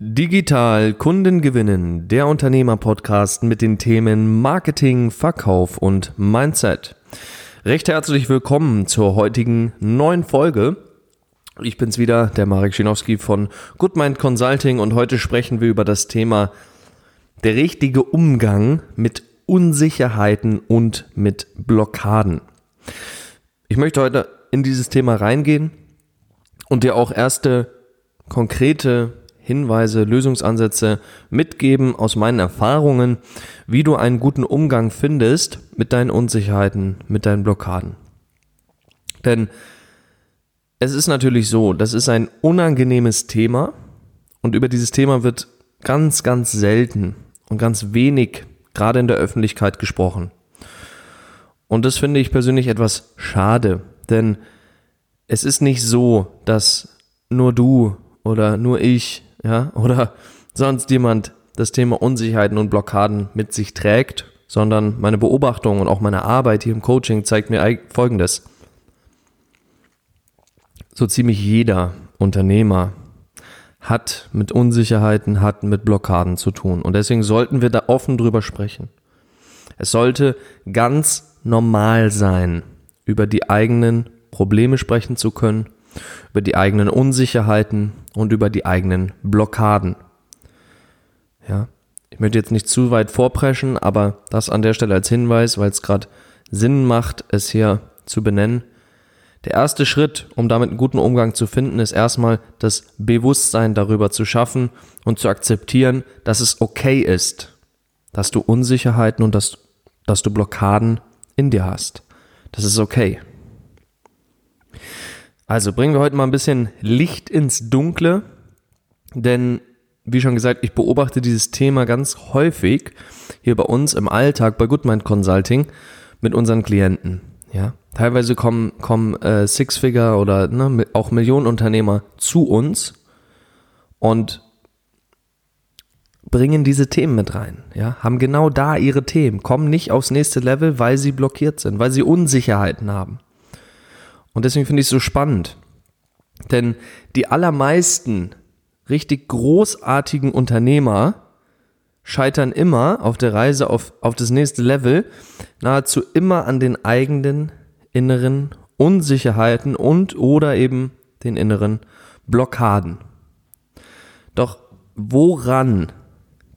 Digital Kunden gewinnen, der Unternehmer-Podcast mit den Themen Marketing, Verkauf und Mindset. Recht herzlich willkommen zur heutigen neuen Folge. Ich bin's wieder, der Marek Schinowski von Goodmind Consulting und heute sprechen wir über das Thema der richtige Umgang mit Unsicherheiten und mit Blockaden. Ich möchte heute in dieses Thema reingehen und dir auch erste konkrete Hinweise, Lösungsansätze mitgeben aus meinen Erfahrungen, wie du einen guten Umgang findest mit deinen Unsicherheiten, mit deinen Blockaden. Denn es ist natürlich so, das ist ein unangenehmes Thema und über dieses Thema wird ganz, ganz selten und ganz wenig gerade in der Öffentlichkeit gesprochen. Und das finde ich persönlich etwas schade, denn es ist nicht so, dass nur du oder nur ich ja, oder sonst jemand das Thema Unsicherheiten und Blockaden mit sich trägt, sondern meine Beobachtung und auch meine Arbeit hier im Coaching zeigt mir Folgendes. So ziemlich jeder Unternehmer hat mit Unsicherheiten, hat mit Blockaden zu tun. Und deswegen sollten wir da offen drüber sprechen. Es sollte ganz normal sein, über die eigenen Probleme sprechen zu können über die eigenen Unsicherheiten und über die eigenen Blockaden. Ja, ich möchte jetzt nicht zu weit vorpreschen, aber das an der Stelle als Hinweis, weil es gerade Sinn macht, es hier zu benennen. Der erste Schritt, um damit einen guten Umgang zu finden, ist erstmal das Bewusstsein darüber zu schaffen und zu akzeptieren, dass es okay ist, dass du Unsicherheiten und dass, dass du Blockaden in dir hast. Das ist okay. Also bringen wir heute mal ein bisschen Licht ins Dunkle, denn wie schon gesagt, ich beobachte dieses Thema ganz häufig hier bei uns im Alltag bei Goodmind Consulting mit unseren Klienten. Ja, teilweise kommen kommen äh, Six-Figure oder ne, auch Millionenunternehmer zu uns und bringen diese Themen mit rein. Ja, haben genau da ihre Themen, kommen nicht aufs nächste Level, weil sie blockiert sind, weil sie Unsicherheiten haben. Und deswegen finde ich es so spannend. Denn die allermeisten richtig großartigen Unternehmer scheitern immer auf der Reise auf, auf das nächste Level, nahezu immer an den eigenen inneren Unsicherheiten und oder eben den inneren Blockaden. Doch woran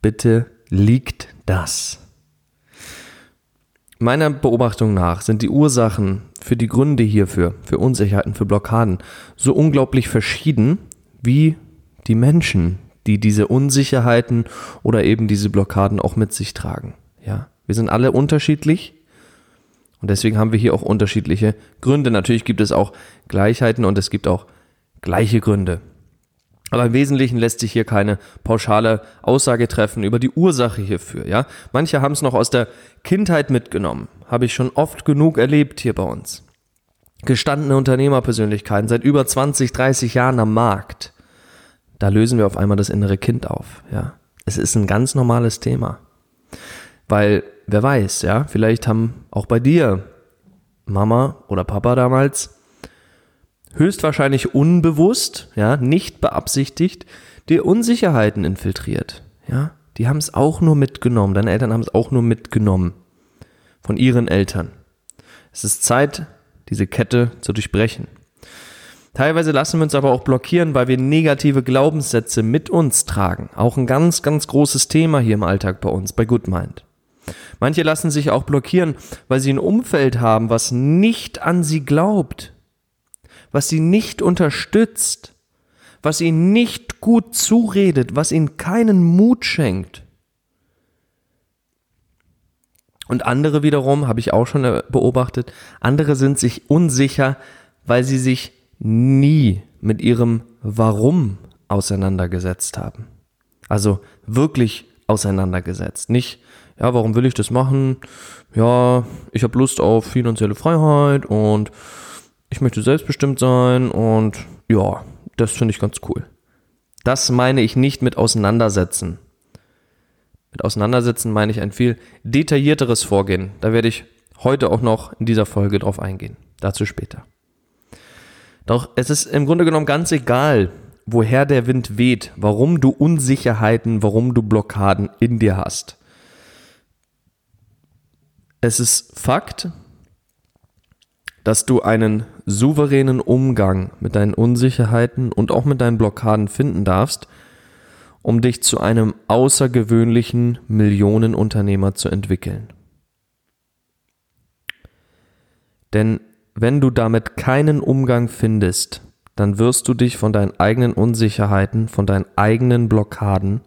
bitte liegt das? Meiner Beobachtung nach sind die Ursachen für die Gründe hierfür, für Unsicherheiten, für Blockaden, so unglaublich verschieden wie die Menschen, die diese Unsicherheiten oder eben diese Blockaden auch mit sich tragen. Ja, wir sind alle unterschiedlich und deswegen haben wir hier auch unterschiedliche Gründe. Natürlich gibt es auch Gleichheiten und es gibt auch gleiche Gründe. Aber im Wesentlichen lässt sich hier keine pauschale Aussage treffen über die Ursache hierfür, ja. Manche haben es noch aus der Kindheit mitgenommen. Habe ich schon oft genug erlebt hier bei uns. Gestandene Unternehmerpersönlichkeiten seit über 20, 30 Jahren am Markt. Da lösen wir auf einmal das innere Kind auf, ja. Es ist ein ganz normales Thema. Weil, wer weiß, ja, vielleicht haben auch bei dir Mama oder Papa damals höchstwahrscheinlich unbewusst, ja, nicht beabsichtigt, dir Unsicherheiten infiltriert. Ja, die haben es auch nur mitgenommen. Deine Eltern haben es auch nur mitgenommen von ihren Eltern. Es ist Zeit, diese Kette zu durchbrechen. Teilweise lassen wir uns aber auch blockieren, weil wir negative Glaubenssätze mit uns tragen. Auch ein ganz, ganz großes Thema hier im Alltag bei uns, bei Good Mind. Manche lassen sich auch blockieren, weil sie ein Umfeld haben, was nicht an sie glaubt, was sie nicht unterstützt, was ihnen nicht gut zuredet, was ihnen keinen Mut schenkt. Und andere wiederum, habe ich auch schon äh, beobachtet, andere sind sich unsicher, weil sie sich nie mit ihrem Warum auseinandergesetzt haben. Also wirklich auseinandergesetzt. Nicht, ja, warum will ich das machen? Ja, ich habe Lust auf finanzielle Freiheit und ich möchte selbstbestimmt sein und ja, das finde ich ganz cool. Das meine ich nicht mit auseinandersetzen. Mit auseinandersetzen meine ich ein viel detaillierteres Vorgehen. Da werde ich heute auch noch in dieser Folge drauf eingehen. Dazu später. Doch es ist im Grunde genommen ganz egal, woher der Wind weht, warum du Unsicherheiten, warum du Blockaden in dir hast. Es ist Fakt, dass du einen souveränen Umgang mit deinen Unsicherheiten und auch mit deinen Blockaden finden darfst, um dich zu einem außergewöhnlichen Millionenunternehmer zu entwickeln. Denn wenn du damit keinen Umgang findest, dann wirst du dich von deinen eigenen Unsicherheiten, von deinen eigenen Blockaden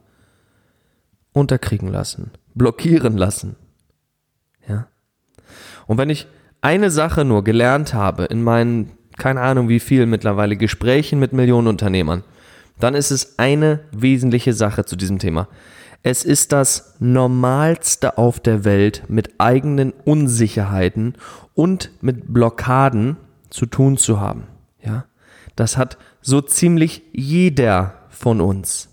unterkriegen lassen, blockieren lassen. Ja? Und wenn ich eine Sache nur gelernt habe in meinen, keine Ahnung wie viel mittlerweile Gesprächen mit Millionenunternehmern, dann ist es eine wesentliche Sache zu diesem Thema. Es ist das Normalste auf der Welt, mit eigenen Unsicherheiten und mit Blockaden zu tun zu haben. Ja, das hat so ziemlich jeder von uns.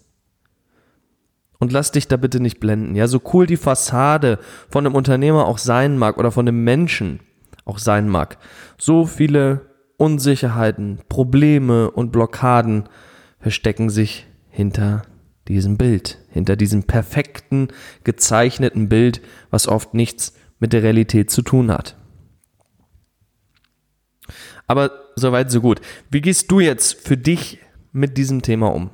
Und lass dich da bitte nicht blenden. Ja, so cool die Fassade von einem Unternehmer auch sein mag oder von einem Menschen auch sein mag. So viele Unsicherheiten, Probleme und Blockaden verstecken sich hinter diesem Bild, hinter diesem perfekten, gezeichneten Bild, was oft nichts mit der Realität zu tun hat. Aber soweit, so gut. Wie gehst du jetzt für dich mit diesem Thema um?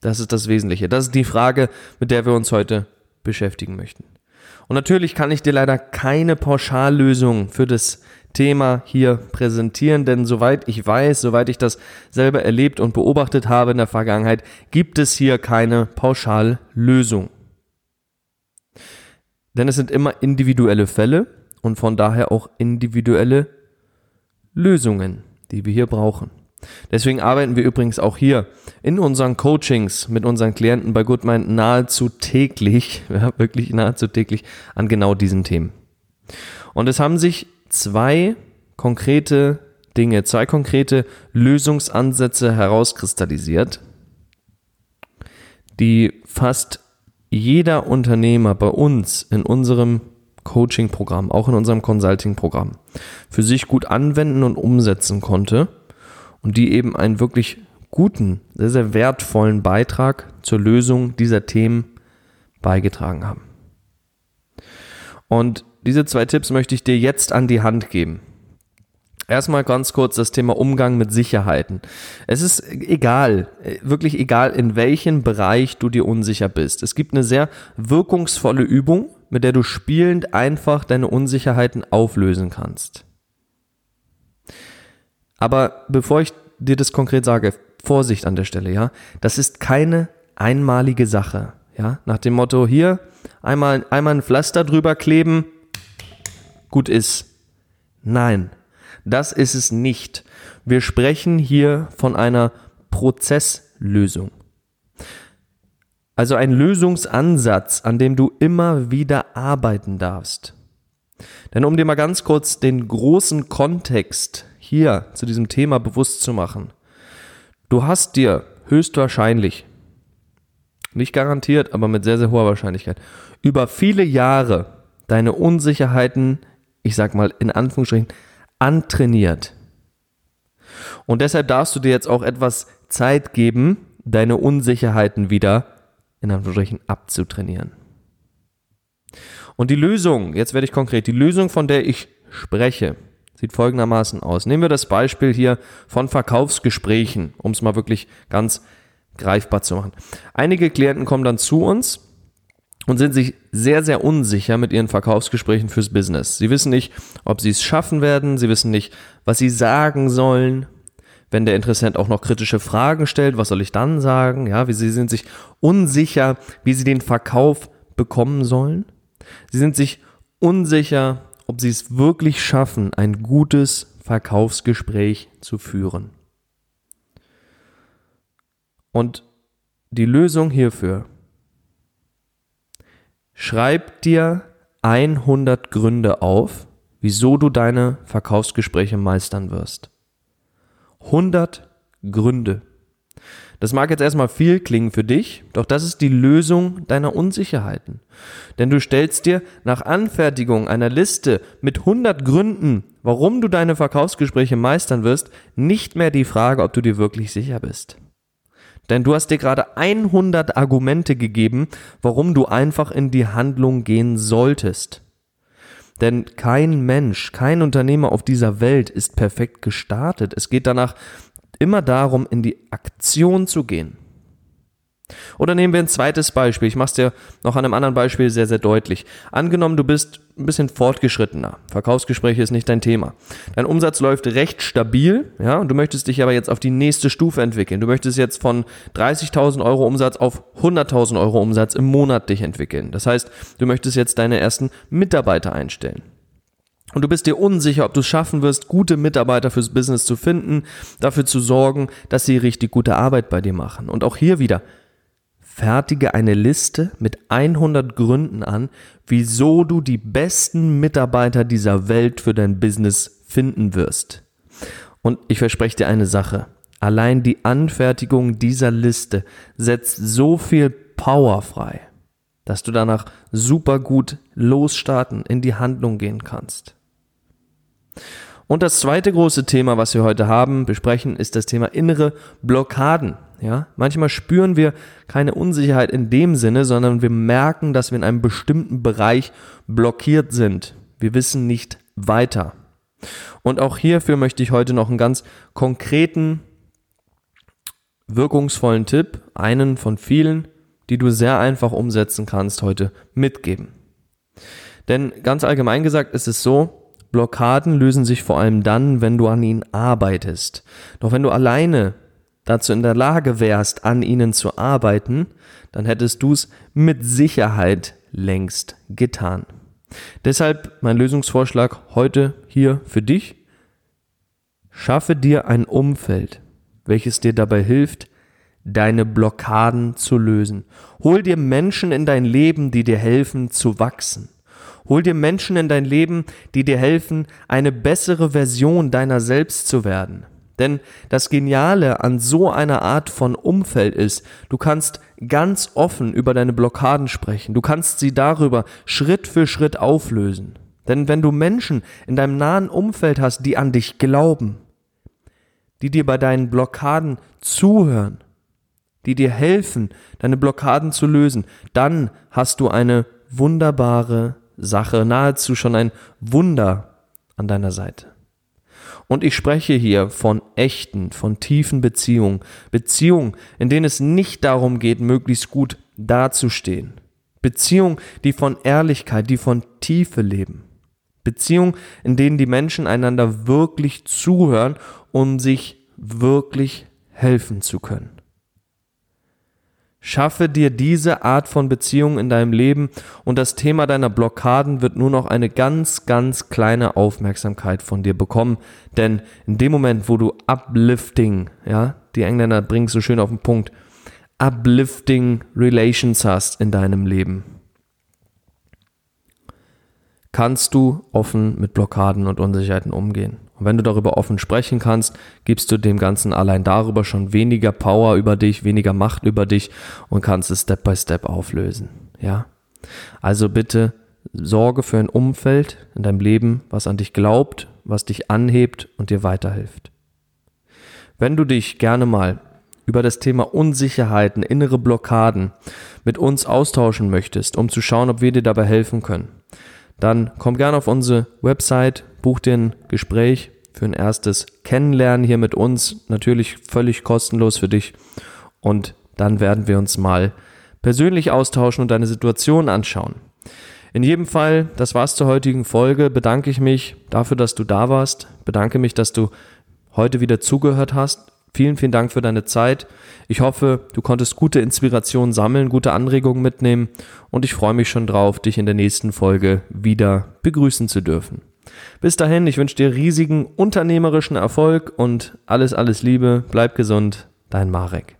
Das ist das Wesentliche. Das ist die Frage, mit der wir uns heute beschäftigen möchten. Und natürlich kann ich dir leider keine Pauschallösung für das Thema hier präsentieren, denn soweit ich weiß, soweit ich das selber erlebt und beobachtet habe in der Vergangenheit, gibt es hier keine Pauschallösung. Denn es sind immer individuelle Fälle und von daher auch individuelle Lösungen, die wir hier brauchen. Deswegen arbeiten wir übrigens auch hier in unseren Coachings mit unseren Klienten bei Goodmind nahezu täglich, ja, wirklich nahezu täglich an genau diesen Themen. Und es haben sich zwei konkrete Dinge, zwei konkrete Lösungsansätze herauskristallisiert, die fast jeder Unternehmer bei uns in unserem Coaching-Programm, auch in unserem Consulting-Programm, für sich gut anwenden und umsetzen konnte und die eben einen wirklich guten, sehr, sehr wertvollen Beitrag zur Lösung dieser Themen beigetragen haben. Und diese zwei Tipps möchte ich dir jetzt an die Hand geben. Erstmal ganz kurz das Thema Umgang mit Sicherheiten. Es ist egal, wirklich egal, in welchem Bereich du dir unsicher bist. Es gibt eine sehr wirkungsvolle Übung, mit der du spielend einfach deine Unsicherheiten auflösen kannst. Aber bevor ich dir das konkret sage, Vorsicht an der Stelle, ja. Das ist keine einmalige Sache, ja. Nach dem Motto, hier einmal, einmal ein Pflaster drüber kleben, gut ist. Nein, das ist es nicht. Wir sprechen hier von einer Prozesslösung. Also ein Lösungsansatz, an dem du immer wieder arbeiten darfst. Denn um dir mal ganz kurz den großen Kontext hier zu diesem Thema bewusst zu machen. Du hast dir höchstwahrscheinlich, nicht garantiert, aber mit sehr, sehr hoher Wahrscheinlichkeit, über viele Jahre deine Unsicherheiten ich sag mal in Anführungsstrichen, antrainiert. Und deshalb darfst du dir jetzt auch etwas Zeit geben, deine Unsicherheiten wieder in Anführungsstrichen abzutrainieren. Und die Lösung, jetzt werde ich konkret, die Lösung, von der ich spreche, sieht folgendermaßen aus. Nehmen wir das Beispiel hier von Verkaufsgesprächen, um es mal wirklich ganz greifbar zu machen. Einige Klienten kommen dann zu uns und sind sich sehr, sehr unsicher mit ihren Verkaufsgesprächen fürs Business. Sie wissen nicht, ob sie es schaffen werden, sie wissen nicht, was sie sagen sollen. Wenn der Interessent auch noch kritische Fragen stellt, was soll ich dann sagen? Ja, wie sie sind sich unsicher, wie sie den Verkauf bekommen sollen. Sie sind sich unsicher, ob sie es wirklich schaffen, ein gutes Verkaufsgespräch zu führen. Und die Lösung hierfür Schreib dir 100 Gründe auf, wieso du deine Verkaufsgespräche meistern wirst. 100 Gründe. Das mag jetzt erstmal viel klingen für dich, doch das ist die Lösung deiner Unsicherheiten. Denn du stellst dir nach Anfertigung einer Liste mit 100 Gründen, warum du deine Verkaufsgespräche meistern wirst, nicht mehr die Frage, ob du dir wirklich sicher bist. Denn du hast dir gerade 100 Argumente gegeben, warum du einfach in die Handlung gehen solltest. Denn kein Mensch, kein Unternehmer auf dieser Welt ist perfekt gestartet. Es geht danach immer darum, in die Aktion zu gehen. Oder nehmen wir ein zweites Beispiel. Ich mache es dir noch an einem anderen Beispiel sehr, sehr deutlich. Angenommen, du bist ein bisschen fortgeschrittener. Verkaufsgespräche ist nicht dein Thema. Dein Umsatz läuft recht stabil, ja, und du möchtest dich aber jetzt auf die nächste Stufe entwickeln. Du möchtest jetzt von 30.000 Euro Umsatz auf 100.000 Euro Umsatz im Monat dich entwickeln. Das heißt, du möchtest jetzt deine ersten Mitarbeiter einstellen. Und du bist dir unsicher, ob du es schaffen wirst, gute Mitarbeiter fürs Business zu finden, dafür zu sorgen, dass sie richtig gute Arbeit bei dir machen. Und auch hier wieder, Fertige eine Liste mit 100 Gründen an, wieso du die besten Mitarbeiter dieser Welt für dein Business finden wirst. Und ich verspreche dir eine Sache. Allein die Anfertigung dieser Liste setzt so viel Power frei, dass du danach super gut losstarten, in die Handlung gehen kannst. Und das zweite große Thema, was wir heute haben, besprechen, ist das Thema innere Blockaden. Ja, manchmal spüren wir keine Unsicherheit in dem Sinne, sondern wir merken, dass wir in einem bestimmten Bereich blockiert sind. Wir wissen nicht weiter. Und auch hierfür möchte ich heute noch einen ganz konkreten, wirkungsvollen Tipp, einen von vielen, die du sehr einfach umsetzen kannst, heute mitgeben. Denn ganz allgemein gesagt ist es so, Blockaden lösen sich vor allem dann, wenn du an ihnen arbeitest. Doch wenn du alleine dazu in der Lage wärst, an ihnen zu arbeiten, dann hättest du es mit Sicherheit längst getan. Deshalb mein Lösungsvorschlag heute hier für dich. Schaffe dir ein Umfeld, welches dir dabei hilft, deine Blockaden zu lösen. Hol dir Menschen in dein Leben, die dir helfen zu wachsen. Hol dir Menschen in dein Leben, die dir helfen, eine bessere Version deiner selbst zu werden. Denn das Geniale an so einer Art von Umfeld ist, du kannst ganz offen über deine Blockaden sprechen. Du kannst sie darüber Schritt für Schritt auflösen. Denn wenn du Menschen in deinem nahen Umfeld hast, die an dich glauben, die dir bei deinen Blockaden zuhören, die dir helfen, deine Blockaden zu lösen, dann hast du eine wunderbare Sache, nahezu schon ein Wunder an deiner Seite. Und ich spreche hier von echten, von tiefen Beziehungen. Beziehungen, in denen es nicht darum geht, möglichst gut dazustehen. Beziehungen, die von Ehrlichkeit, die von Tiefe leben. Beziehungen, in denen die Menschen einander wirklich zuhören, um sich wirklich helfen zu können. Schaffe dir diese Art von Beziehung in deinem Leben und das Thema deiner Blockaden wird nur noch eine ganz, ganz kleine Aufmerksamkeit von dir bekommen. Denn in dem Moment, wo du uplifting, ja, die Engländer bringen es so schön auf den Punkt, uplifting Relations hast in deinem Leben, kannst du offen mit Blockaden und Unsicherheiten umgehen. Und wenn du darüber offen sprechen kannst, gibst du dem Ganzen allein darüber schon weniger Power über dich, weniger Macht über dich und kannst es Step by Step auflösen. Ja? Also bitte sorge für ein Umfeld in deinem Leben, was an dich glaubt, was dich anhebt und dir weiterhilft. Wenn du dich gerne mal über das Thema Unsicherheiten, innere Blockaden mit uns austauschen möchtest, um zu schauen, ob wir dir dabei helfen können, dann komm gerne auf unsere Website, buch dir ein Gespräch für ein erstes Kennenlernen hier mit uns. Natürlich völlig kostenlos für dich. Und dann werden wir uns mal persönlich austauschen und deine Situation anschauen. In jedem Fall, das war's zur heutigen Folge. Bedanke ich mich dafür, dass du da warst. Bedanke mich, dass du heute wieder zugehört hast. Vielen, vielen Dank für deine Zeit. Ich hoffe, du konntest gute Inspirationen sammeln, gute Anregungen mitnehmen und ich freue mich schon drauf, dich in der nächsten Folge wieder begrüßen zu dürfen. Bis dahin, ich wünsche dir riesigen unternehmerischen Erfolg und alles, alles Liebe. Bleib gesund, dein Marek.